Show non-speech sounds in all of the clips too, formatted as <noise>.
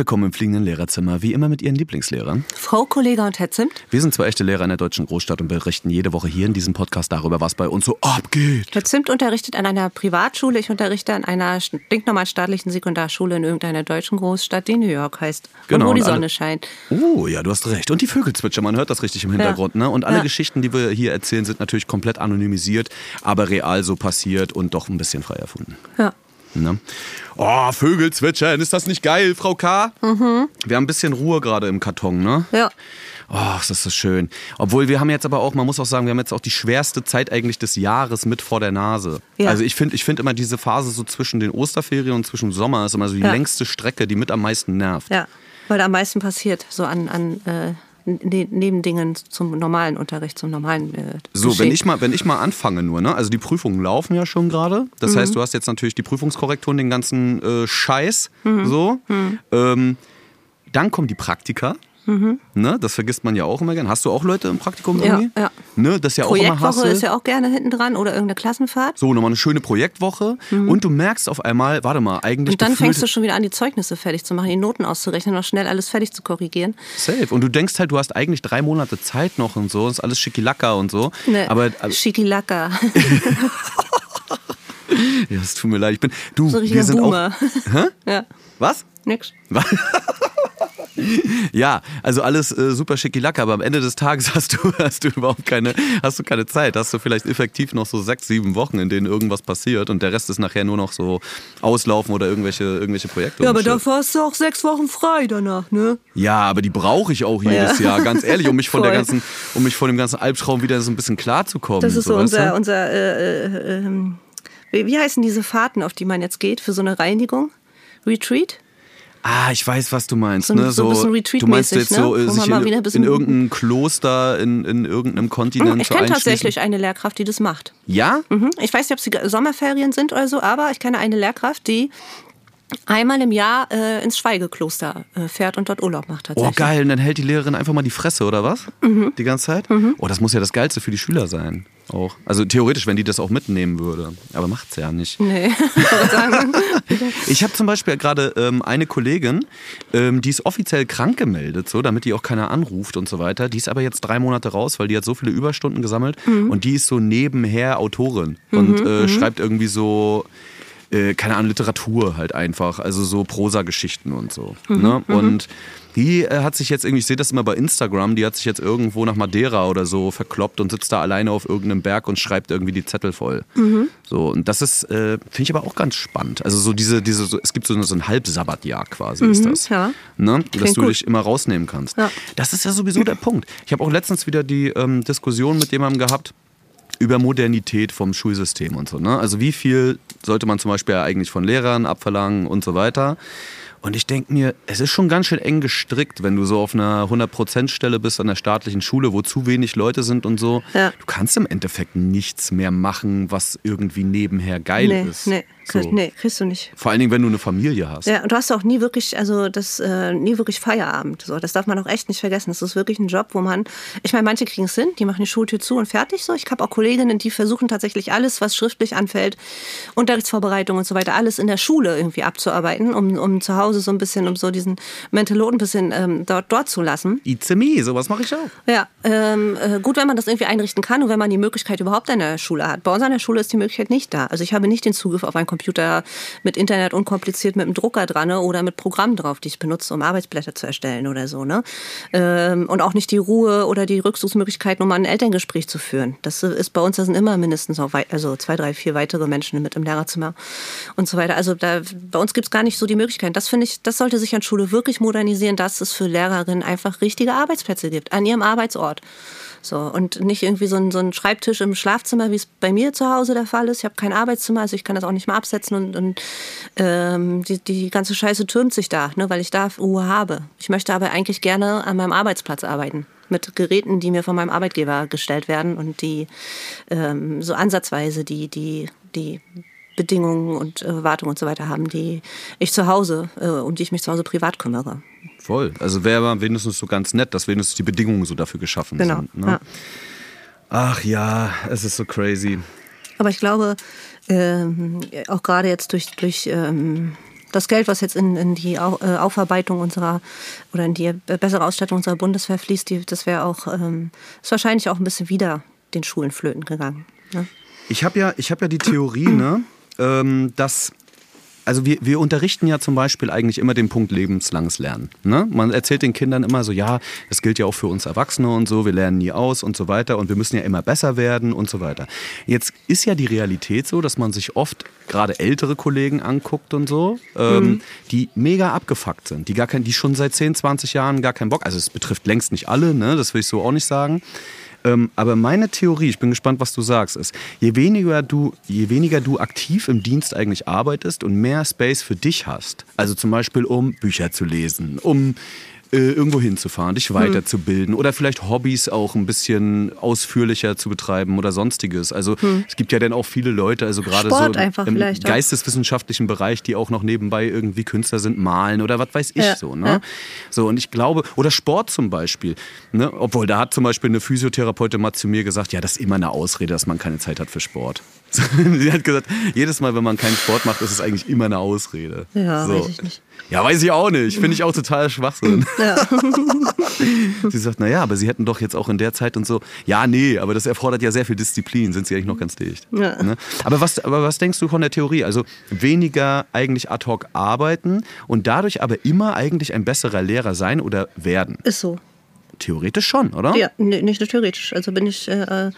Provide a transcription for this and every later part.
willkommen im fliegenden Lehrerzimmer, wie immer mit Ihren Lieblingslehrern. Frau Kollega und Herr Zimt. Wir sind zwei echte Lehrer in der deutschen Großstadt und berichten jede Woche hier in diesem Podcast darüber, was bei uns so abgeht. Herr Zimt unterrichtet an einer Privatschule, ich unterrichte an einer stinknormal staatlichen Sekundarschule in irgendeiner deutschen Großstadt, die New York heißt. Genau, und wo die alle- Sonne scheint. Oh, ja, du hast recht. Und die Vögel zwitschern, man hört das richtig im Hintergrund. Ne? Und alle Ja. Geschichten, die wir hier erzählen, sind natürlich komplett anonymisiert, aber real so passiert und doch ein bisschen frei erfunden. Ja. Ne? Oh, Vögel zwitschern, ist das nicht geil, Frau K? Mhm. Wir haben ein bisschen Ruhe gerade im Karton, ne? Ja. Oh, ist das so schön. Obwohl wir haben jetzt aber auch, man muss auch sagen, wir haben jetzt auch die schwerste Zeit eigentlich des Jahres mit vor der Nase. Ja. Also ich finde ich find immer diese Phase so zwischen den Osterferien und zwischen Sommer ist immer so die Ja. längste Strecke, die mit am meisten nervt. Ja. Weil da am meisten passiert, so an, an äh, ne Nebendingen zum normalen Unterricht, zum normalen äh, So, Geschehen. wenn ich mal, wenn ich mal anfange nur, ne? Also die Prüfungen laufen ja schon gerade. Das heißt, du hast jetzt natürlich die Prüfungskorrekturen, den ganzen äh, Scheiß. So. Ähm, dann kommen die Praktika. Ne? Das vergisst man ja auch immer gern. Hast du auch Leute im Praktikum Ja, irgendwie? ja. Ne? Das ist ja auch immer Projektwoche Hassel. ist ja auch gerne hinten dran oder irgendeine Klassenfahrt. So, nochmal eine schöne Projektwoche. Und du merkst auf einmal, warte mal, eigentlich. Und dann fängst du schon wieder an, die Zeugnisse fertig zu machen, die Noten auszurechnen, noch schnell alles fertig zu korrigieren. Safe. Und du denkst halt, du hast eigentlich drei Monate Zeit noch und so. Ist alles schickilacka und so. Ne, Aber, aber Schikilaka. <laughs> ja, es tut mir leid. Ich bin. Du, So wir sind Boomer. auch. Hä? <laughs> ja, Was? nix. <laughs> Ja, also alles äh, super schickilacke, aber am Ende des Tages <laughs> hast du, hast du überhaupt keine, hast du keine Zeit. Hast du vielleicht effektiv noch so sechs, sieben Wochen, in denen irgendwas passiert und der Rest ist nachher nur noch so auslaufen oder irgendwelche, irgendwelche Projekte. Ja, aber dafür hast du auch sechs Wochen frei danach, ne? Ja, aber die brauche ich auch jedes Ja. Jahr, ganz ehrlich, um mich von der <laughs> ganzen, um mich von dem ganzen Albtraum wieder so ein bisschen klarzukommen. Das ist so weißt unser, du? unser äh, äh, ähm, wie, wie heißen diese Fahrten, auf die man jetzt geht, für so eine Reinigung? Retreat? Ah, ich weiß, was du meinst. So- ne? so ein bisschen du meinst jetzt so, ne? äh, Wo sich in, in irgendeinem Kloster, in, in irgendeinem Kontinent Ich so kenne tatsächlich eine Lehrkraft, die das macht. Ja? Mhm. Ich weiß nicht, ob sie Sommerferien sind oder so, aber ich kenne eine Lehrkraft, die einmal im Jahr äh, ins Schweigekloster äh, fährt und dort Urlaub macht Oh, tatsächlich. geil. Und dann hält die Lehrerin einfach mal die Fresse, oder was? Mhm. Die ganze Zeit? Oh, das muss ja das Geilste für die Schüler sein. Auch. Also theoretisch, wenn die das auch mitnehmen würde. Aber macht's ja nicht. Nee, <laughs> ich <laughs> habe zum Beispiel gerade ähm, eine Kollegin, ähm, die ist offiziell krank gemeldet, so, damit die auch keiner anruft und so weiter. Die ist aber jetzt drei Monate raus, weil die hat so viele Überstunden gesammelt und die ist so nebenher Autorin und äh, schreibt irgendwie so, äh, keine Ahnung, Literatur halt einfach, also so Prosa-Geschichten und so. Ne? Und die äh, hat sich jetzt irgendwie, ich sehe das immer bei Instagram, die hat sich jetzt irgendwo nach Madeira oder so verkloppt und sitzt da alleine auf irgendeinem Berg und schreibt irgendwie die Zettel voll. So, und das ist, äh, finde ich aber auch ganz spannend. Also so diese, diese, so, es gibt so, so ein Halbsabbatjahr quasi ist das. ja. Ne? Dass du gut. dich immer rausnehmen kannst. Ja. Das ist ja sowieso der Punkt. Ich habe auch letztens wieder die ähm, Diskussion mit jemandem gehabt, über Modernität vom Schulsystem und so. Ne? Also wie viel sollte man zum Beispiel eigentlich von Lehrern abverlangen und so weiter. Und ich denke mir, es ist schon ganz schön eng gestrickt, wenn du so auf einer 100%-Stelle bist an der staatlichen Schule, wo zu wenig Leute sind und so. Ja. Du kannst im Endeffekt nichts mehr machen, was irgendwie nebenher geil nee, ist. nee, So. nee, kriegst du nicht. Vor allen Dingen, wenn du eine Familie hast. Ja, und du hast auch nie wirklich, also das, äh, nie wirklich Feierabend. So, das darf man auch echt nicht vergessen. Das ist wirklich ein Job, wo man, ich meine, manche kriegen es hin, die machen die Schultür zu und fertig so. Ich habe auch Kolleginnen, die versuchen tatsächlich alles, was schriftlich anfällt, Unterrichtsvorbereitung und so weiter, alles in der Schule irgendwie abzuarbeiten, um, um zu Hause so ein bisschen, um so diesen Mental Load ein bisschen ähm, dort, dort zu lassen. It's me, sowas mache ich auch. Ja, ähm, äh, gut, wenn man das irgendwie einrichten kann und wenn man die Möglichkeit überhaupt an der Schule hat. Bei uns an der Schule ist die Möglichkeit nicht da. Also ich habe nicht den Zugriff auf einen Computer mit Internet unkompliziert mit einem Drucker dran ne, oder mit Programmen drauf, die ich benutze, um Arbeitsblätter zu erstellen oder so. Ne? Ähm, und auch nicht die Ruhe oder die Rückzugsmöglichkeiten, um mal ein Elterngespräch zu führen. Das ist bei uns, da sind immer mindestens wei also zwei, drei, vier weitere Menschen mit im Lehrerzimmer und so weiter. Also da, bei uns gibt es gar nicht so die Möglichkeiten. Das finde ich, das sollte sich an Schule wirklich modernisieren, dass es für Lehrerinnen einfach richtige Arbeitsplätze gibt, an ihrem Arbeitsort. So, und nicht irgendwie so ein, so ein Schreibtisch im Schlafzimmer, wie es bei mir zu Hause der Fall ist. Ich habe kein Arbeitszimmer, also ich kann das auch nicht mal absetzen und, und ähm, die, die ganze Scheiße türmt sich da, ne, weil ich da Ruhe habe. Ich möchte aber eigentlich gerne an meinem Arbeitsplatz arbeiten. Mit Geräten, die mir von meinem Arbeitgeber gestellt werden und die ähm, so ansatzweise die, die, die Bedingungen und Erwartungen und so weiter haben, die ich zu Hause, äh, um die ich mich zu Hause privat kümmere. Voll. Also wäre wenigstens so ganz nett, dass wenigstens die Bedingungen so dafür geschaffen Genau. sind. Ne? Ja. Ach ja, es ist so crazy. Aber ich glaube, ähm, auch gerade jetzt durch, durch ähm, das Geld, was jetzt in, in die Au- äh, Aufarbeitung unserer oder in die bessere Ausstattung unserer Bundeswehr fließt, die, das wäre auch, ähm, ist wahrscheinlich auch ein bisschen wieder den Schulen flöten gegangen. Ne? Ich habe ja, ich hab ja die Theorie, ne, ähm, dass. Also wir, wir unterrichten ja zum Beispiel eigentlich immer den Punkt lebenslanges Lernen. Ne? Man erzählt den Kindern immer so, ja, das gilt ja auch für uns Erwachsene und so, wir lernen nie aus und so weiter und wir müssen ja immer besser werden und so weiter. Jetzt ist ja die Realität so, dass man sich oft gerade ältere Kollegen anguckt und so, ähm, die mega abgefuckt sind, die gar kein, die schon seit 10, 20 Jahren gar keinen Bock, also es betrifft längst nicht alle, ne? das will ich so auch nicht sagen. Ähm, aber meine Theorie, ich bin gespannt, was du sagst, ist, je weniger du, je weniger du aktiv im Dienst eigentlich arbeitest und mehr Space für dich hast, also zum Beispiel um Bücher zu lesen, um äh, irgendwo hinzufahren, dich weiterzubilden oder vielleicht Hobbys auch ein bisschen ausführlicher zu betreiben oder sonstiges. Also es gibt ja dann auch viele Leute, also gerade so im auch. geisteswissenschaftlichen Bereich, die auch noch nebenbei irgendwie Künstler sind, malen oder was weiß ich Ja, so. Ne? ja. So, und ich glaube, oder Sport zum Beispiel. Ne? Obwohl, da hat zum Beispiel eine Physiotherapeutin mal zu mir gesagt, ja, das ist immer eine Ausrede, dass man keine Zeit hat für Sport. <laughs> Sie hat gesagt, jedes Mal, wenn man keinen Sport macht, ist es eigentlich immer eine Ausrede. Ja, so. weiß ich nicht. Ja, weiß ich auch nicht. Finde ich auch total Schwachsinn. Ja. <laughs> Sie sagt, naja, aber Sie hätten doch jetzt auch in der Zeit und so. Ja, nee, aber das erfordert ja sehr viel Disziplin. Sind Sie eigentlich noch ganz dicht? Ja. Ne? Aber, was, aber was denkst du von der Theorie? Also weniger eigentlich ad hoc arbeiten und dadurch aber immer eigentlich ein besserer Lehrer sein oder werden? Ist so. Theoretisch schon, oder? Ja, nee, nicht nur theoretisch. Also bin ich, äh,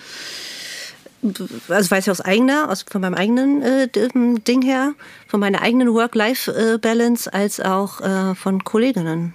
also weiß ich aus eigener, aus, von meinem eigenen äh, Ding her, von meiner eigenen Work-Life-Balance als auch äh, von Kolleginnen.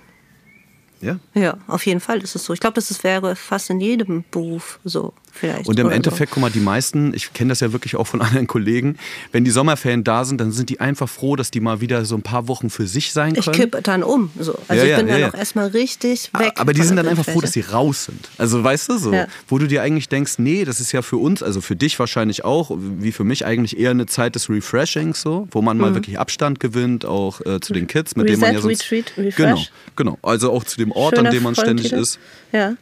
ja. Ja, auf jeden Fall ist es so. Ich glaube, das wäre fast in jedem Beruf so vielleicht. Und im Endeffekt, guck mal, die meisten, ich kenne das ja wirklich auch von <laughs> anderen Kollegen, wenn die Sommerferien da sind, dann sind die einfach froh, dass die mal wieder so ein paar Wochen für sich sein So. Ich können. kippe dann um. So. Also Ja, ich bin ja, dann ja. auch erstmal richtig weg. Aber die sind dann einfach froh, dass sie raus sind. Also weißt du so, wo du dir eigentlich denkst, nee, das ist ja für uns, also für dich wahrscheinlich auch, wie für mich eigentlich eher eine Zeit des Refreshings so, wo man mal wirklich Abstand gewinnt, auch äh, zu den Kids, mit denen man ja Mhm. Sonst Retreat, Refresh. genau, genau, also auch zu dem Ort, Schöner an dem man ständig ist. Ja.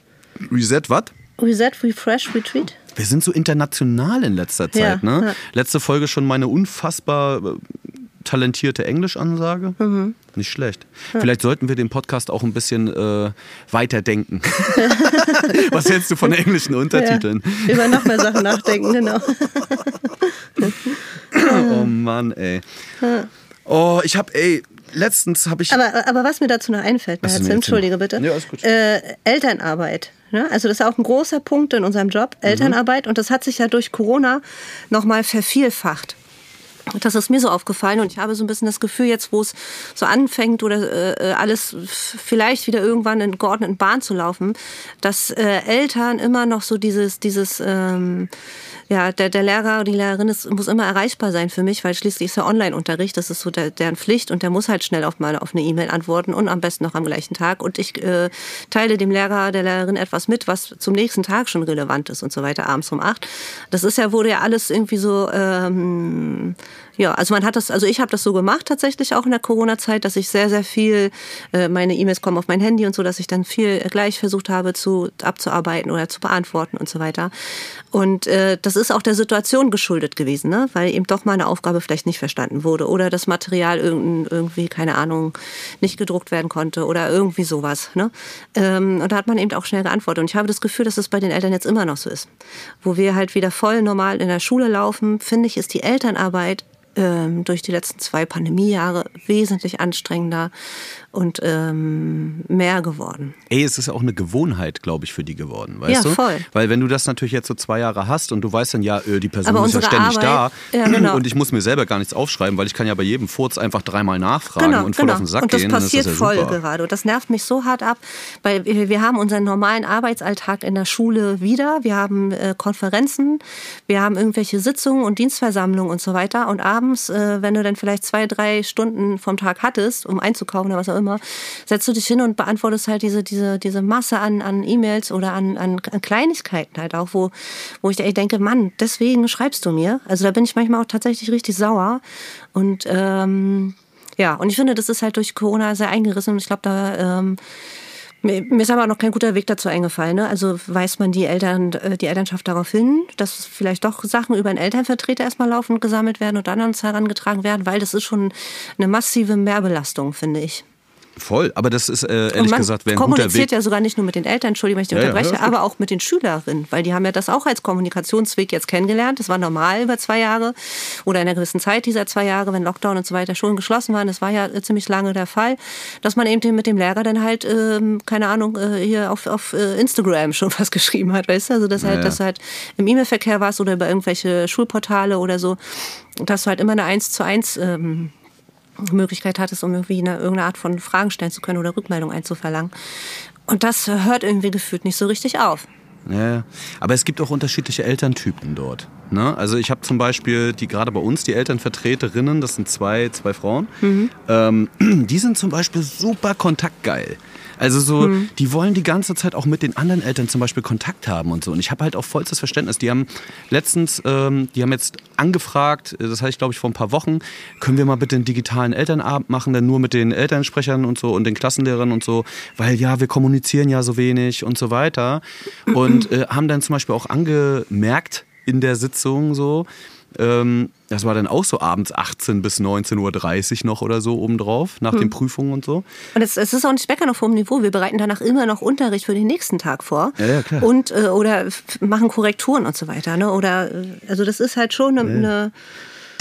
Reset, was? Reset, Refresh, Retreat. Wir sind so international in letzter Zeit, Ja, ne? ja. Letzte Folge schon meine unfassbar äh, talentierte Englischansage. Mhm. Nicht schlecht. Vielleicht sollten wir den Podcast auch ein bisschen äh, weiterdenken. <laughs> Was hältst du von englischen Untertiteln? Ja. Über noch mehr Sachen nachdenken, <laughs> genau. Oh Mann, ey. Oh, ich hab, ey, letztens habe ich. Aber, aber was mir dazu noch einfällt, Herr entschuldige bitte. Ja, ist gut. Äh, Elternarbeit. Ne? Also das ist auch ein großer Punkt in unserem Job, Mhm. Elternarbeit. Und das hat sich ja durch Corona nochmal vervielfacht. Das ist mir so aufgefallen und ich habe so ein bisschen das Gefühl, jetzt wo es so anfängt oder äh, alles f- vielleicht wieder irgendwann in geordneten Bahn zu laufen, dass äh, Eltern immer noch so dieses, dieses ähm, ja, der, der Lehrer oder die Lehrerin ist, muss immer erreichbar sein für mich, weil schließlich ist ja Online-Unterricht, das ist so der, deren Pflicht und der muss halt schnell auf mal auf eine E-Mail antworten und am besten noch am gleichen Tag. Und ich äh, teile dem Lehrer, der Lehrerin etwas mit, was zum nächsten Tag schon relevant ist und so weiter, abends um acht. Das ist ja, wurde ja alles irgendwie so, ähm, ja, also man hat das, also ich habe das so gemacht tatsächlich auch in der Corona-Zeit, dass ich sehr, sehr viel, äh, meine E-Mails kommen auf mein Handy und so, dass ich dann viel gleich versucht habe zu abzuarbeiten oder zu beantworten und so weiter. Und äh, das ist auch der Situation geschuldet gewesen, ne? weil eben doch mal eine Aufgabe vielleicht nicht verstanden wurde oder das Material irgend, irgendwie, keine Ahnung, nicht gedruckt werden konnte oder irgendwie sowas. Ne? Ähm, und da hat man eben auch schnell geantwortet. Und ich habe das Gefühl, dass es bei den Eltern jetzt immer noch so ist. Wo wir halt wieder voll normal in der Schule laufen, finde ich, ist die Elternarbeit durch die letzten zwei Pandemiejahre wesentlich anstrengender und ähm, mehr geworden. Ey, es ist ja auch eine Gewohnheit, glaube ich, für die geworden, weißt Ja, du? voll. Weil wenn du das natürlich jetzt so zwei Jahre hast und du weißt dann, ja, äh, die Person Aber ist ja ständig Arbeit- da Ja, genau. <clears throat> und ich muss mir selber gar nichts aufschreiben, weil ich kann ja bei jedem Furz einfach dreimal nachfragen und voll auf den Sack Genau, und das gehen. passiert ist das ja voll super. gerade. Und das nervt mich so hart ab, weil wir wir haben unseren normalen Arbeitsalltag in der Schule wieder. Wir haben äh, Konferenzen, wir haben irgendwelche Sitzungen und Dienstversammlungen und so weiter. Und abends, äh, wenn du dann vielleicht zwei, drei Stunden vom Tag hattest, um einzukaufen oder was auch immer, setzt du dich hin und beantwortest halt diese, diese, diese Masse an, an E-Mails oder an, an, an Kleinigkeiten halt auch, wo, wo ich denke, Mann, deswegen schreibst du mir. Also da bin ich manchmal auch tatsächlich richtig sauer. Und ähm, ja, und ich finde, das ist halt durch Corona sehr eingerissen und ich glaube, da ähm, Mir ist aber noch kein guter Weg dazu eingefallen. Ne? Also weist man die Eltern, äh, die Elternschaft darauf hin, dass vielleicht doch Sachen über einen Elternvertreter erstmal laufend gesammelt werden und dann an uns herangetragen werden, weil das ist schon eine massive Mehrbelastung, finde ich. Voll, aber das ist äh, ehrlich man gesagt wäre ein guter kommuniziert Weg. ja sogar nicht nur mit den Eltern, Entschuldigung, wenn ich dich Ja, unterbreche, ja, aber auch mit den Schülerinnen, weil die haben ja das auch als Kommunikationsweg jetzt kennengelernt. Das war normal über zwei Jahre oder in einer gewissen Zeit dieser zwei Jahre, wenn Lockdown und so weiter Schulen geschlossen waren. Das war ja äh, ziemlich lange der Fall, dass man eben mit dem Lehrer dann halt, ähm, keine Ahnung, äh, hier auf, auf äh, Instagram schon <laughs> was geschrieben hat, weißt du? Also, dass, Ja, halt, ja. dass du halt im E-Mail-Verkehr warst oder über irgendwelche Schulportale oder so, dass du halt immer eine 1 zu 1 ähm, Möglichkeit hattest, um irgendwie eine, irgendeine Art von Fragen stellen zu können oder Rückmeldung einzuverlangen. Und das hört irgendwie gefühlt nicht so richtig auf. Ja, aber es gibt auch unterschiedliche Elterntypen dort. Ne? Also ich habe zum Beispiel die gerade bei uns die Elternvertreterinnen, das sind zwei, zwei Frauen, ähm, <clears throat> die sind zum Beispiel super kontaktgeil. Also so, die wollen die ganze Zeit auch mit den anderen Eltern zum Beispiel Kontakt haben und so. Und ich habe halt auch vollstes Verständnis. Die haben letztens, ähm, die haben jetzt angefragt, äh, das hatte ich glaube ich vor ein paar Wochen, können wir mal bitte einen digitalen Elternabend machen, dann nur mit den Elternsprechern und so und den Klassenlehrern und so, weil ja, wir kommunizieren ja so wenig und so weiter. Und äh, haben dann zum Beispiel auch angemerkt in der Sitzung so, ähm, das war dann auch so abends 18 bis 19.30 Uhr noch oder so obendrauf, nach den Prüfungen und so. Und es, es ist auch nicht meckern auf hohem Niveau. Wir bereiten danach immer noch Unterricht für den nächsten Tag vor. Ja, ja, klar. Und, äh, oder machen Korrekturen und so weiter. Ne? Oder, äh, also das ist halt schon eine, eine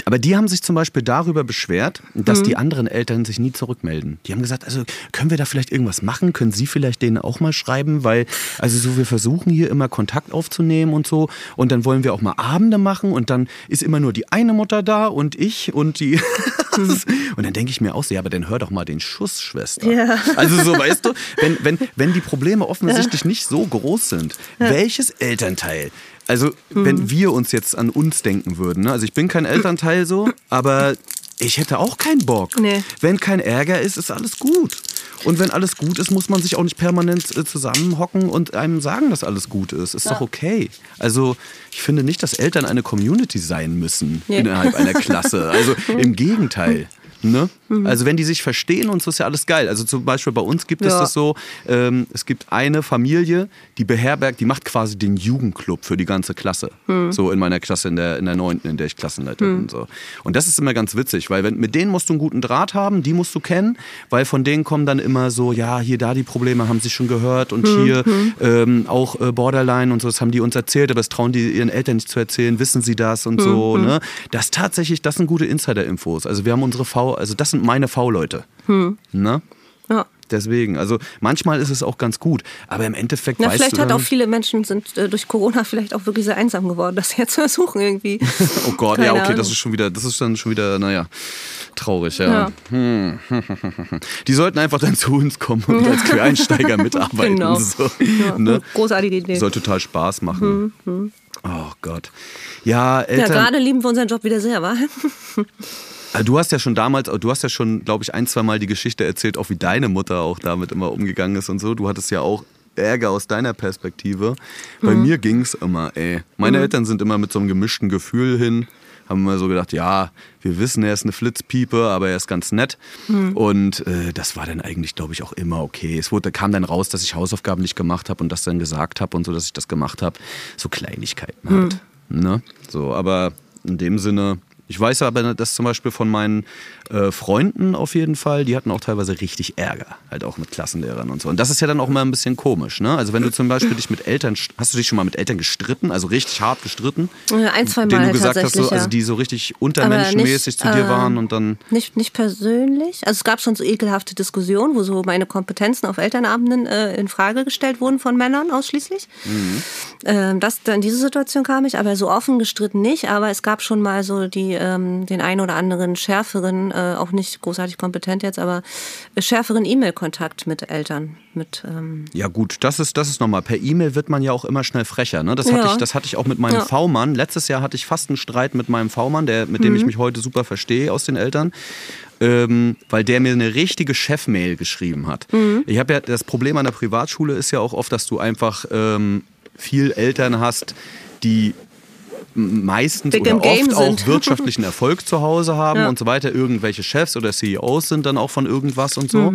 Aber die haben sich zum Beispiel darüber beschwert, dass Mhm. die anderen Eltern sich nie zurückmelden. Die haben gesagt, also können wir da vielleicht irgendwas machen? Können Sie vielleicht denen auch mal schreiben? Weil, also so, wir versuchen hier immer Kontakt aufzunehmen und so. Und dann wollen wir auch mal Abende machen und dann ist immer nur die eine Mutter da und ich und die. <laughs> und dann denke ich mir auch so, ja, aber dann hör doch mal den Schuss, Schwester. Ja. Also so, weißt du, wenn, wenn, wenn die Probleme offensichtlich nicht so groß sind, welches Elternteil? Also, Mhm. wenn wir uns jetzt an uns denken würden, ne? also ich bin kein Elternteil so, aber ich hätte auch keinen Bock. Nee. Wenn kein Ärger ist, ist alles gut. Und wenn alles gut ist, muss man sich auch nicht permanent äh, zusammenhocken und einem sagen, dass alles gut ist. Ist doch okay. Also ich finde nicht, dass Eltern eine Community sein müssen Nee. innerhalb einer Klasse. Also im <laughs> Gegenteil. Ne? Also wenn die sich verstehen und so ist ja alles geil. Also zum Beispiel bei uns gibt es Ja. das so, ähm, es gibt eine Familie, die beherbergt, die macht quasi den Jugendclub für die ganze Klasse. So in meiner Klasse, in der, in der neunten, in der ich Klassenleiter bin. und So. Und das ist immer ganz witzig, weil wenn, mit denen musst du einen guten Draht haben, die musst du kennen, weil von denen kommen dann immer so, ja, hier, da die Probleme haben sie schon gehört und hier ähm, auch äh, Borderline und so, das haben die uns erzählt, aber das trauen die ihren Eltern nicht zu erzählen, wissen sie das und so. Ne? Das tatsächlich, das sind gute Insider-Infos. Also wir haben unsere V, also das sind meine V-Leute. Ne? ja. Deswegen, also manchmal ist es auch ganz gut, aber im Endeffekt Na, weißt vielleicht du hat auch viele Menschen sind äh, durch Corona vielleicht auch wirklich sehr einsam geworden, sie <laughs> jetzt versuchen irgendwie. <laughs> Oh Gott, Keine ja, okay, das Ahnung. ist schon wieder, das ist dann schon wieder, naja, traurig, ja. Ja. Hm. <laughs> Die sollten einfach dann zu uns kommen und als Quereinsteiger mitarbeiten. Genau. So, Ja, ne? Großartige Idee. Soll total Spaß machen. Oh Gott. Ja, Ja, Eltern. gerade lieben wir unseren Job wieder sehr, wa? Also du hast ja schon damals, du hast ja schon, glaube ich, ein, zwei Mal die Geschichte erzählt, auch wie deine Mutter auch damit immer umgegangen ist und so. Du hattest ja auch Ärger aus deiner Perspektive. Bei Mhm. mir ging es immer, ey. Meine Eltern sind immer mit so einem gemischten Gefühl hin, haben immer so gedacht, ja, wir wissen, er ist eine Flitzpiepe, aber er ist ganz nett. Mhm. Und äh, das war dann eigentlich, glaube ich, auch immer okay. Es wurde, kam dann raus, dass ich Hausaufgaben nicht gemacht habe und das dann gesagt habe und so, dass ich das gemacht habe. So Kleinigkeiten halt. Ne? So, aber in dem Sinne, ich weiß aber, dass zum Beispiel von meinen äh, Freunden auf jeden Fall, die hatten auch teilweise richtig Ärger, halt auch mit Klassenlehrern und so. Und das ist ja dann auch immer ein bisschen komisch, ne? Also wenn du zum Beispiel dich mit Eltern, hast du dich schon mal mit Eltern gestritten, also richtig hart gestritten? Ja, Ein, zwei Mal denen du gesagt hast, so, also die so richtig untermenschenmäßig nicht, zu dir äh, waren und dann. Nicht, nicht persönlich. Also es gab schon so ekelhafte Diskussionen, wo so meine Kompetenzen auf Elternabenden äh, in Frage gestellt wurden von Männern ausschließlich. Ähm, das, in diese Situation kam ich, aber so offen gestritten nicht. Aber es gab schon mal so die, ähm, den einen oder anderen schärferen, äh, auch nicht großartig kompetent jetzt, aber schärferen E-Mail-Kontakt mit Eltern. Mit, ähm, Ja gut, das ist, das ist nochmal. Per E-Mail wird man ja auch immer schnell frecher. Ne? Das, hatte Ja. ich, das hatte ich auch mit meinem Ja. V-Mann. Letztes Jahr hatte ich fast einen Streit mit meinem V-Mann, der, mit dem Mhm. ich mich heute super verstehe aus den Eltern. Ähm, weil der mir eine richtige Chef-Mail geschrieben hat. Mhm. Ich habe ja das Problem an der Privatschule ist ja auch oft, dass du einfach ähm, viel Eltern hast, die meistens Big oder oft auch wirtschaftlichen <laughs> Erfolg zu Hause haben Ja. und so weiter. Irgendwelche Chefs oder CEOs sind dann auch von irgendwas und so.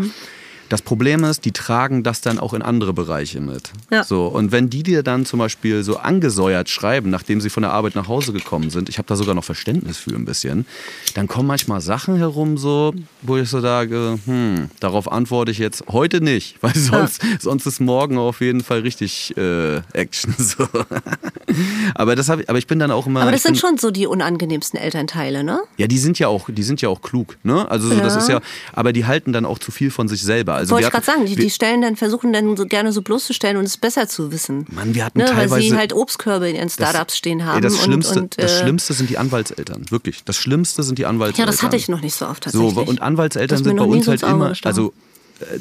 Das Problem ist, die tragen das dann auch in andere Bereiche mit. Ja. So, und wenn die dir dann zum Beispiel so angesäuert schreiben, nachdem sie von der Arbeit nach Hause gekommen sind, ich habe da sogar noch Verständnis für ein bisschen, dann kommen manchmal Sachen herum, so, wo ich so sage, hm, darauf antworte ich jetzt heute nicht, <laughs> weil sonst, sonst ist morgen auf jeden Fall richtig äh, Action. <laughs> So. aber, das hab ich, aber ich bin dann auch immer. Aber das bin, sind schon so die unangenehmsten Elternteile, ne? Ja, die sind ja auch, die sind ja auch klug, ne? Also so, das Ja. ist ja, aber die halten dann auch zu viel von sich selber. Also Wollte ich gerade sagen, die, die stellen dann, versuchen dann so gerne so bloßzustellen und es besser zu wissen. Mann, wir hatten ne, Weil sie teilweise- halt Obstkörbe in ihren das- Startups stehen haben. Ey, das Schlimmste, und, und, das äh, Schlimmste sind die Anwaltseltern, wirklich. Das Schlimmste sind die Anwaltseltern. Ja, das hatte ich noch nicht so oft tatsächlich. So, und Anwaltseltern sind bei uns halt immer, gestochen. also äh,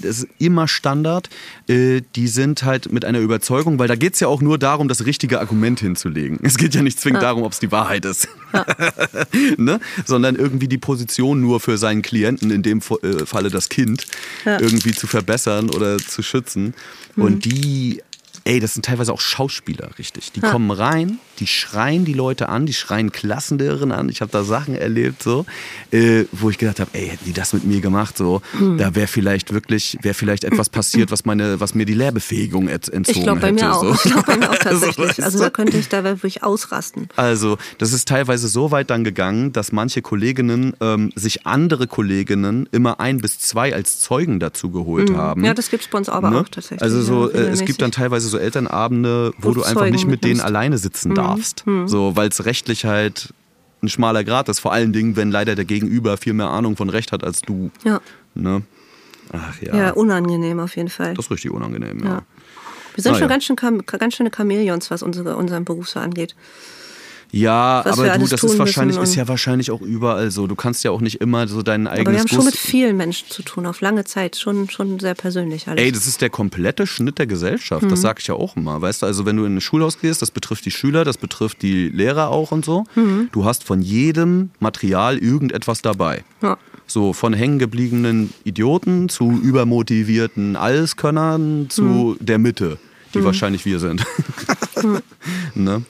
das ist immer Standard. Äh, Die sind halt mit einer Überzeugung, weil da geht es ja auch nur darum, das richtige Argument hinzulegen. Es geht ja nicht zwingend darum, ob es die Wahrheit ist, <laughs> ne? sondern irgendwie die Position nur für seinen Klienten, in dem äh, Falle das Kind, irgendwie zu verbessern oder zu schützen. Mhm. Und die, ey, das sind teilweise auch Schauspieler, richtig. Die kommen rein, die schreien die Leute an, die schreien Klassenlehrerin an. Ich habe da Sachen erlebt, so, äh, wo ich gedacht habe, ey, hätten die das mit mir gemacht, so, Mhm. da wäre vielleicht wirklich, wäre vielleicht etwas <clears throat> passiert, was meine, was mir die Lehrbefähigung ent- entzogen ich glaube bei hätte. mir auch. So. Ich glaube bei mir auch <laughs> So, tatsächlich. weißt also da könnte ich da wirklich ausrasten. Also, das ist teilweise so weit dann gegangen, dass manche Kolleginnen ähm, sich andere Kolleginnen immer ein bis zwei als Zeugen dazu geholt haben. Mhm. Ja, das gibt's bei uns aber Ne? auch tatsächlich. Also so, ja, äh, es gibt dann teilweise so Elternabende, wo du einfach nicht mit denen alleine sitzen darfst. So, weil es rechtlich halt ein schmaler Grad ist. Vor allen Dingen, wenn leider der Gegenüber viel mehr Ahnung von Recht hat als du. Ja. Ne? Ach ja, ja, unangenehm auf jeden Fall. das ist richtig unangenehm. Ja. Ja. Wir sind Na schon ja. ganz, schön, ganz schöne Chamäleons, was unsere, unseren Beruf so angeht. Ja, Was aber du, das ist wahrscheinlich, ist ja wahrscheinlich auch überall so. Du kannst ja auch nicht immer so deinen Aber wir haben schon Guss mit vielen Menschen zu tun, auf lange Zeit. Schon, schon sehr persönlich alles. Ey, das ist der komplette Schnitt der Gesellschaft. Mhm. Das sage ich ja auch immer. Weißt du, also wenn du in ein Schulhaus gehst, das betrifft die Schüler, das betrifft die Lehrer auch und so. Mhm. Du hast von jedem Material irgendetwas dabei. Ja. So von hängengebliebenen Idioten zu übermotivierten Alleskönnern zu Mhm. der Mitte, die wahrscheinlich wir sind. <laughs> ne?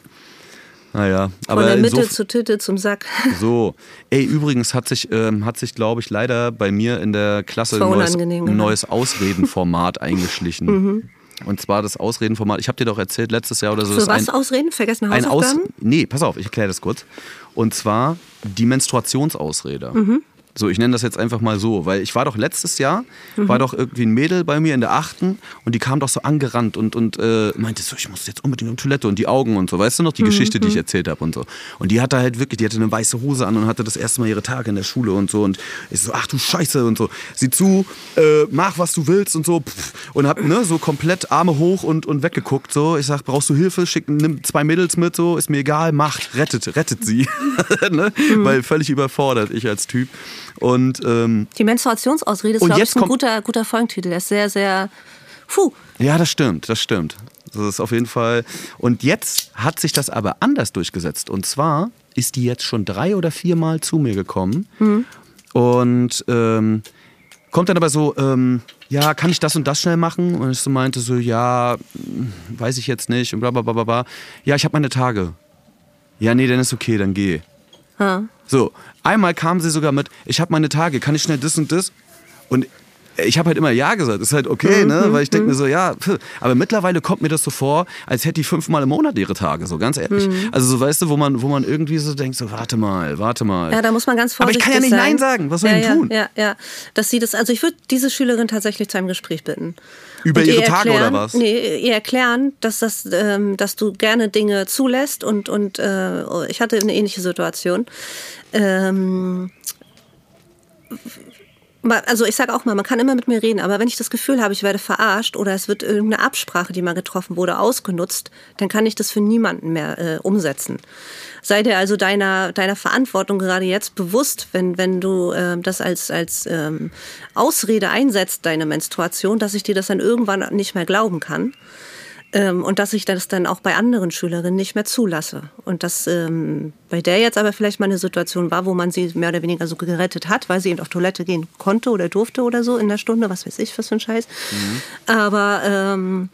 Naja, aber Von der Mitte zur Titte zum Sack. <laughs> so, ey, übrigens hat sich, ähm, hat sich glaube ich, leider bei mir in der Klasse ein neues, ein genau. neues Ausredenformat <laughs> eingeschlichen. Und zwar das Ausredenformat, ich habe dir doch erzählt, letztes Jahr oder so. Für was ein, ausreden? Vergessene ein Aus. Hausaufgaben? Nee, pass auf, ich erkläre das kurz. Und zwar die Menstruationsausrede. Mhm. So, ich nenne das jetzt einfach mal so, weil ich war doch letztes Jahr, Mhm. war doch irgendwie ein Mädel bei mir in der achten und die kam doch so angerannt und, und äh, meinte so, ich muss jetzt unbedingt auf Toilette und die Augen und so, weißt du noch, Mhm, die Geschichte, die ich erzählt habe und so. Und die hatte halt wirklich, die hatte eine weiße Hose an und hatte das erste Mal ihre Tage in der Schule und so und ich so, ach du Scheiße und so, sieh zu, äh, mach was du willst und so pff, und hab ne, so komplett Arme hoch und, und weggeguckt so. Ich sag, brauchst du Hilfe, schick, nimm zwei Mädels mit, so, ist mir egal, macht, rettet, rettet sie. <laughs> ne? Mhm. Weil völlig überfordert, ich als Typ. Und ähm, Die Menstruationsausrede ist, glaube ich, ein guter, guter Folgentitel. Der ist sehr, sehr. Puh. Ja, das stimmt, das stimmt. Das ist auf jeden Fall. Und jetzt hat sich das aber anders durchgesetzt. Und zwar ist die jetzt schon drei oder viermal zu mir gekommen und ähm, kommt dann aber so, ähm, ja, kann ich das und das schnell machen? Und ich so meinte so, ja, weiß ich jetzt nicht und bla bla bla bla. bla. Ja, ich habe meine Tage. Ja, nee, dann ist okay, dann geh. Ja. So, einmal kam sie sogar mit, ich habe meine Tage, kann ich schnell das und das? Und ich habe halt immer Ja gesagt, ist halt okay, ne? Weil ich denke mir so, ja, aber mittlerweile kommt mir das so vor, als hätte die fünfmal im Monat ihre Tage, so ganz ehrlich. Also so weißt du, wo man, wo man irgendwie so denkt, so warte mal, warte mal. Ja, da muss man ganz Aber ich vorsichtig kann ja nicht sein. Nein sagen, was soll ja, ich ja, denn tun? Ja, ja. Dass sie das, also ich würde diese Schülerin tatsächlich zu einem Gespräch bitten. Über Und ihre ihr Tage erklären, oder was? Nee, ihr erklären, dass, das, ähm, dass du gerne Dinge zulässt und, und äh, ich hatte eine ähnliche Situation. Ähm, also ich sage auch mal, man kann immer mit mir reden, aber wenn ich das Gefühl habe, ich werde verarscht oder es wird irgendeine Absprache, die mal getroffen wurde, ausgenutzt, dann kann ich das für niemanden mehr äh, umsetzen. Sei dir also deiner, deiner Verantwortung gerade jetzt bewusst, wenn, wenn du ähm, das als, als ähm, Ausrede einsetzt, deine Menstruation, dass ich dir das dann irgendwann nicht mehr glauben kann. Ähm, und dass ich das dann auch bei anderen Schülerinnen nicht mehr zulasse. Und dass ähm, bei der jetzt aber vielleicht mal eine Situation war, wo man sie mehr oder weniger so gerettet hat, weil sie eben auf Toilette gehen konnte oder durfte oder so in der Stunde, was weiß ich, was für ein Scheiß. Aber ähm,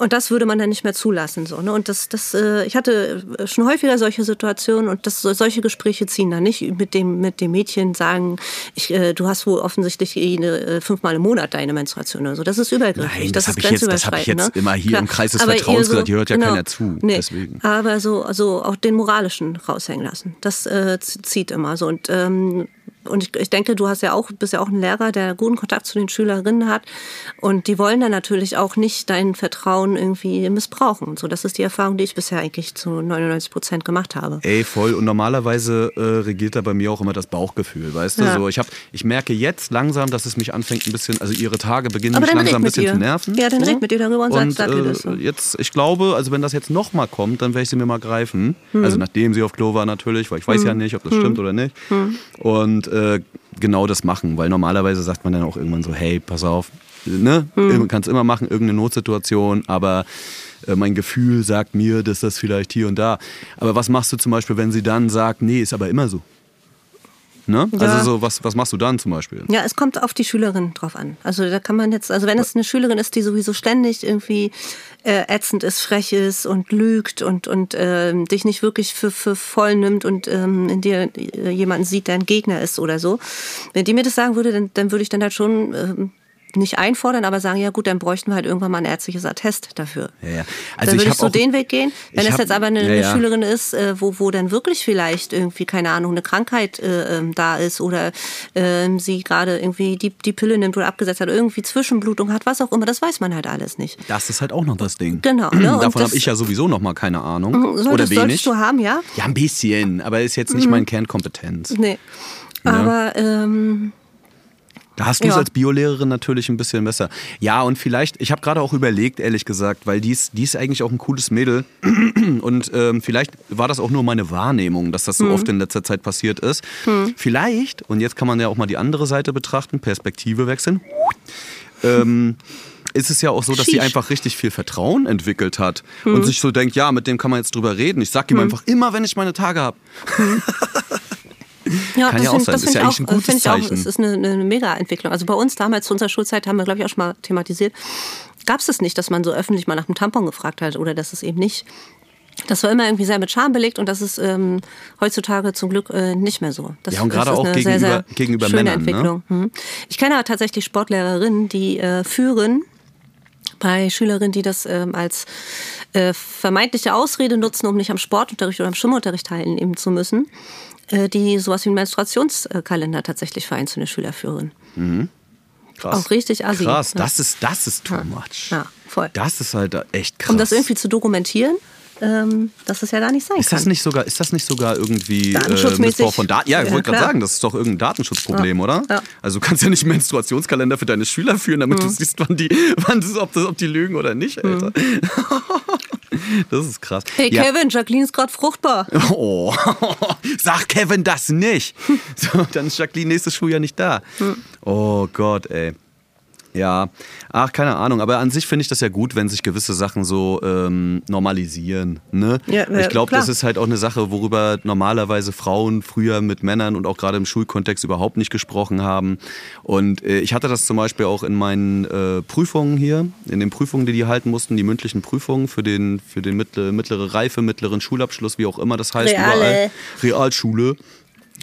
Und das würde man dann nicht mehr zulassen. So, ne? Und das, das, äh, ich hatte schon häufiger solche Situationen und das, solche Gespräche ziehen dann nicht mit dem, mit dem Mädchen sagen, ich, äh, du hast wohl offensichtlich äh, fünfmal im Monat deine Menstruation oder so. Das ist übergriffig. Nein, das, das ist habe ich jetzt, das hab ich jetzt ne? immer hier Klar. im Kreis des Aber Vertrauens eher gesagt, hier hört ja genau. keiner zu. Nee. Deswegen. Aber so, also auch den moralischen raushängen lassen. Das äh, zieht immer so. Und ähm, und ich, ich denke, du hast ja auch, bist ja auch ein Lehrer, der guten Kontakt zu den Schülerinnen hat. Und die wollen dann natürlich auch nicht dein Vertrauen irgendwie missbrauchen. So, das ist die Erfahrung, die ich bisher eigentlich zu 99 Prozent gemacht habe. Ey, voll. Und normalerweise äh, regiert da bei mir auch immer das Bauchgefühl, weißt du? Ja. So, ich, hab, ich merke jetzt langsam, dass es mich anfängt ein bisschen, also ihre Tage beginnen Aber mich langsam ein bisschen ihr. zu nerven. Ja, dann so. red mit ihr darüber und sag- sag ihr das so. äh, jetzt, ich glaube, also wenn das jetzt nochmal kommt, dann werde ich sie mir mal greifen. Hm. Also nachdem sie auf Klo war natürlich, weil ich weiß ja nicht, ob das stimmt oder nicht. Hm. Und äh, genau das machen, weil normalerweise sagt man dann auch irgendwann so, hey, pass auf, ne? Hm. Man kann es immer machen, irgendeine Notsituation, aber äh, mein Gefühl sagt mir, dass das vielleicht hier und da. Aber was machst du zum Beispiel, wenn sie dann sagt, nee, ist aber immer so? Ne? Ja. Also so, was, was machst du dann zum Beispiel? Ja, es kommt auf die Schülerin drauf an. Also da kann man jetzt, also wenn es eine Schülerin ist, die sowieso ständig irgendwie äh, ätzend ist, frech ist und lügt und, und ähm, dich nicht wirklich für, für voll nimmt und ähm, in dir äh, jemanden sieht, der ein Gegner ist oder so. Wenn die mir das sagen würde, dann, dann würde ich dann halt schon ähm, nicht einfordern, aber sagen, ja gut, dann bräuchten wir halt irgendwann mal ein ärztliches Attest dafür. Ja, ja. dann ich würde ich hab so den Weg gehen. Wenn ich es hab- jetzt aber eine, ja, eine. Schülerin ist, äh, wo, wo dann wirklich vielleicht irgendwie, keine Ahnung, eine Krankheit äh, ähm, da ist oder ähm, sie gerade irgendwie die, die Pille nimmt oder abgesetzt hat, irgendwie Zwischenblutung hat, was auch immer, das weiß man halt alles nicht. Das ist halt auch noch das Ding. Genau, <clears throat> ne? Davon habe ich ja sowieso noch mal keine Ahnung. Solltest, Oder wenig. solltest du haben, ja? Ja, ein bisschen, aber ist jetzt nicht Mhm. meine Kernkompetenz. Nee. Aber ähm, Da hast du es Ja. als Biolehrerin natürlich ein bisschen besser. Ja, und vielleicht, ich habe gerade auch überlegt, ehrlich gesagt, weil die ist, die ist eigentlich auch ein cooles Mädel. <clears throat> Und ähm, vielleicht war das auch nur meine Wahrnehmung, dass das so oft in letzter Zeit passiert ist. Vielleicht, und jetzt kann man ja auch mal die andere Seite betrachten, Perspektive wechseln. Ähm, ist es ja auch so, dass sie einfach richtig viel Vertrauen entwickelt hat Mhm. und sich so denkt, ja, mit dem kann man jetzt drüber reden. Ich sag ihm einfach immer, wenn ich meine Tage habe. <laughs> Ja, Kann das ja auch sein. Das Ist ja finde ich eigentlich ein auch, äh, gutes ich auch, Zeichen. es ist eine, eine Mega-Entwicklung. Also bei uns damals zu unserer Schulzeit haben wir, glaube ich, auch schon mal thematisiert, gab es es nicht, dass man so öffentlich mal nach einem Tampon gefragt hat oder dass es eben nicht. Das war immer irgendwie sehr mit Scham belegt und das ist ähm, heutzutage zum Glück äh, nicht mehr so. Das, Ja, und gerade ist auch eine gegenüber- sehr, sehr gegenüber schöne Männern, ne? Entwicklung. Mhm. Ich kenne aber tatsächlich Sportlehrerinnen, die äh, führen bei Schülerinnen, die das ähm, als äh, vermeintliche Ausrede nutzen, um nicht am Sportunterricht oder am Schwimmunterricht teilnehmen zu müssen, die sowas wie einen Menstruationskalender tatsächlich für einzelne Schüler führen. Krass. Auch richtig assi. Krass, Ja. das ist, das ist too much. Ja, voll. Das ist halt echt krass. Um das irgendwie zu dokumentieren, ähm, dass es ja gar nicht sein ist das kann. nicht sogar, ist das nicht sogar irgendwie äh, Datenschutzmäßig? Missbrauch von Daten? Ja, ich Ja, wollte gerade sagen, das ist doch irgendein Datenschutzproblem, Ja. oder? Ja. Also du kannst ja nicht einen Menstruationskalender für deine Schüler führen, damit du siehst, wann die, <laughs> wann das, ob, das, ob die lügen oder nicht, Alter. <laughs> das ist krass. Hey Ja. Kevin, Jacqueline ist gerade fruchtbar. <laughs> Oh, <laughs> sag Kevin das nicht. <laughs> So, dann ist Jacqueline nächstes Schuljahr nicht da. Oh Gott, ey. Ja, ach, keine Ahnung. Aber an sich finde ich das ja gut, wenn sich gewisse Sachen so ähm, normalisieren. Ne? Ja, äh, ich glaube, das ist halt auch eine Sache, worüber normalerweise Frauen früher mit Männern und auch gerade im Schulkontext überhaupt nicht gesprochen haben. Und äh, ich hatte das zum Beispiel auch in meinen äh, Prüfungen hier, in den Prüfungen, die die halten mussten, die mündlichen Prüfungen für den, für den mittlere, mittlere Reife, mittleren Schulabschluss, wie auch immer das heißt. Reale. Überall. Realschule.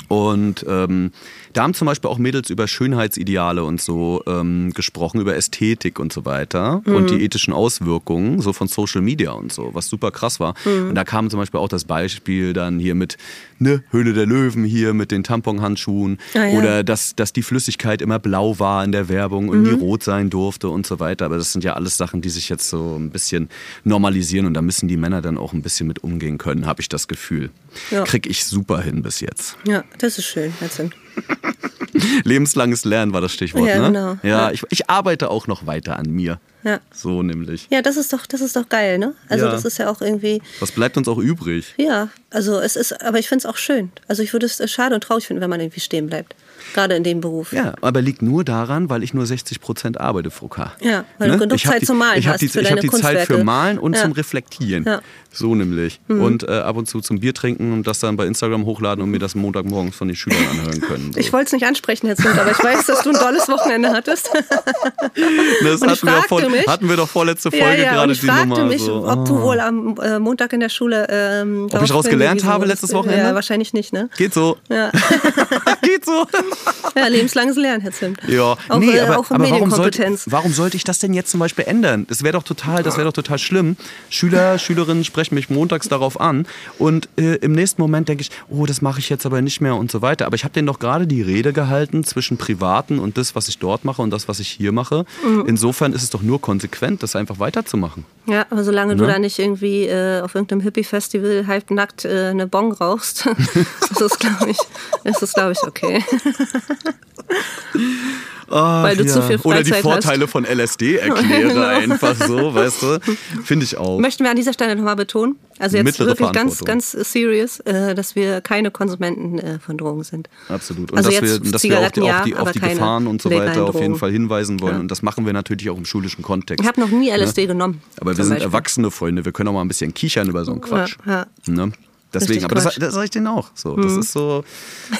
Und ähm, da haben zum Beispiel auch Mädels über Schönheitsideale und so ähm, gesprochen, über Ästhetik und so weiter und die ethischen Auswirkungen so von Social Media und so, was super krass war. Und da kam zum Beispiel auch das Beispiel dann hier mit ne, Höhle der Löwen hier mit den Tamponhandschuhen Ah, ja. oder dass, dass die Flüssigkeit immer blau war in der Werbung und nie rot sein durfte und so weiter. Aber das sind ja alles Sachen, die sich jetzt so ein bisschen normalisieren und da müssen die Männer dann auch ein bisschen mit umgehen können, habe ich das Gefühl. Ja. Krieg ich super hin bis jetzt. Ja, das ist schön. Herzlichen. <laughs> Lebenslanges Lernen war das Stichwort, Ja, ne? genau. Ja, Ja. Ich, ich arbeite auch noch weiter an mir. Ja. So nämlich. Ja, das ist doch, das ist doch geil, ne? Also Ja. das ist ja auch irgendwie, Was bleibt uns auch übrig? ja, also es ist, aber ich finde es auch schön. Also ich würde es äh, schade und traurig finden, wenn man irgendwie stehen bleibt. Gerade in dem Beruf. Ja, aber liegt nur daran, weil ich nur 60 Prozent arbeite, Frau K. Ja, weil du genug Ich Zeit die- zum Malen ich hast Die, für ich habe die Zeit für. Malen und Ja. zum Reflektieren. Ja. Mhm. So nämlich. Und äh, ab und zu zum Bier trinken und das dann bei Instagram hochladen und mir das Montagmorgens von den Schülern anhören können. So. Ich wollte es nicht ansprechen, Herr Zimt, aber ich weiß, dass du ein tolles Wochenende hattest. <laughs> das ich hatten wir, vor, mich- hatten wir doch vorletzte Folge ja, ja, gerade und ich die fragte Nummer. mich, so. ob du Ah. wohl am äh, Montag in der Schule ähm, Ob ich raus gelernt hingewiesen habe letztes Wochenende? Ja, wahrscheinlich nicht, ne? Geht so. Ja, <laughs> Geht so. <laughs> ja lebenslanges Lernen, Herr Zimt. Ja, Auch, nee, äh, aber, auch aber warum, sollte, Medienkompetenz. warum sollte ich das denn jetzt zum Beispiel ändern? Das wäre doch total, das wäre doch total schlimm. Schüler, Schülerinnen sprechen mich montags darauf an und äh, im nächsten Moment denke ich, oh, das mache ich jetzt aber nicht mehr und so weiter. Aber ich habe denen doch gerade die Rede gehalten zwischen Privaten und das, was ich dort mache und das, was ich hier mache. Mhm. Insofern ist es doch nur konsequent, das einfach weiterzumachen. Ja, aber solange du Ne? da nicht irgendwie äh, auf irgendeinem Hippie-Festival halbnackt äh, eine Bong rauchst, <laughs> ist es, glaube ich, ist es, glaube ich, okay. <laughs> Ach, Weil du zu viel Oder die Freizeit Vorteile von LSD erkläre <laughs> einfach so, weißt du? Finde ich auch. Möchten wir an dieser Stelle nochmal betonen, also jetzt Mittlere wirklich ganz, ganz serious, äh, dass wir keine Konsumenten äh, von Drogen sind. Absolut. Und Also dass, wir, dass wir die, auf die, ja, auf aber die Gefahren und so weiter auf jeden. Fall hinweisen wollen. Ja. Und das machen wir natürlich auch im schulischen Kontext. Ich habe noch nie LSD genommen. aber wir sind Beispiel. erwachsene Freunde, wir können auch mal ein bisschen kichern über so einen Quatsch. Ja, Ne? Deswegen, Richtig aber das, Quatsch. das sage ich denen auch. So, das ist so,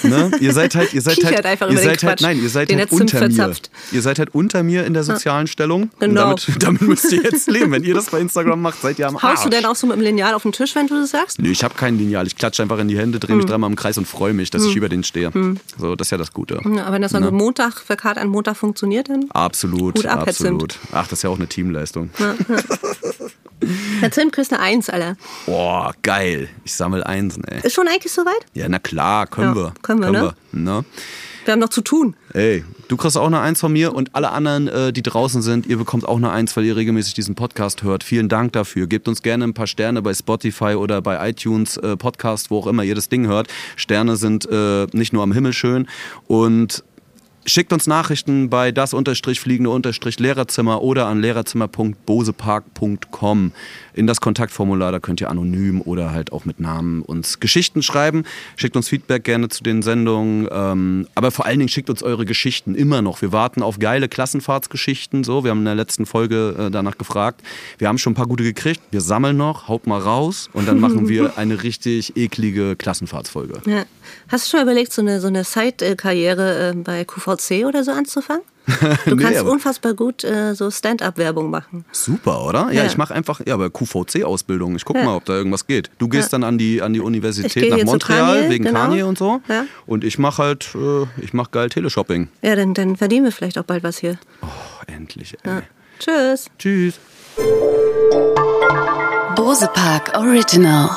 ne? Ihr seid halt, ihr seid halt, ihr seid halt, nein, ihr seid den halt unter mir. Ihr seid halt unter mir in der sozialen Stellung. Und Genau. damit, <laughs> damit müsst ihr jetzt leben. Wenn ihr das bei Instagram macht, seid ihr am Arsch. Haust du denn auch so mit dem Lineal auf den Tisch, wenn du das sagst? Nee, ich habe kein Lineal. Ich klatsche einfach in die Hände, drehe mich Hm. dreimal im Kreis und freue mich, dass ich über den stehe. So, das ist ja das Gute. Ja, aber wenn das dann so Montag, für Kart an Montag funktioniert, dann. Absolut, Herr absolut. Ach, das ist ja auch eine Teamleistung. <laughs> <laughs> Herr Zimt kriegst eine Eins, Alter. Boah, geil. Ich sammle Einsen, ey. Ist schon eigentlich soweit? Ja, na klar, können Ja, wir. können wir, ne? wir, ne? Wir haben noch zu tun. Ey, du kriegst auch eine Eins von mir und alle anderen, äh, die draußen sind, ihr bekommt auch eine Eins, weil ihr regelmäßig diesen Podcast hört. Vielen Dank dafür. Gebt uns gerne ein paar Sterne bei Spotify oder bei iTunes, äh, Podcast, wo auch immer ihr das Ding hört. Sterne sind äh, nicht nur am Himmel schön und Schickt uns Nachrichten bei das unterstrich fliegende unterstrich Lehrerzimmer oder an lehrerzimmer.bosepark.com in das Kontaktformular. Da könnt ihr anonym oder halt auch mit Namen uns Geschichten schreiben. Schickt uns Feedback gerne zu den Sendungen. Ähm, aber vor allen Dingen schickt uns eure Geschichten immer noch. Wir warten auf geile Klassenfahrtsgeschichten. So, wir haben in der letzten Folge äh, danach gefragt. Wir haben schon ein paar gute gekriegt. Wir sammeln noch, haut mal raus und dann machen wir <laughs> eine richtig eklige Klassenfahrtsfolge. Ja. Hast du schon überlegt, so eine, so eine Side-Karriere äh, bei QVC oder so anzufangen? <laughs> Du Nee, kannst unfassbar gut äh, so Stand-up-Werbung machen. Super, oder? Ja, Ja. ich mache einfach, ja, aber QVC-Ausbildung. Ich guck Ja. mal, ob da irgendwas geht. Du gehst dann an die, an die Universität nach Montreal Kanye, wegen genau. Kanye und so. Ja. Und ich mache halt, äh, ich mache geil Teleshopping. Ja, dann, dann verdienen wir vielleicht auch bald was hier. Oh, endlich, ey. Ja. Tschüss. Tschüss. Bose Park Original.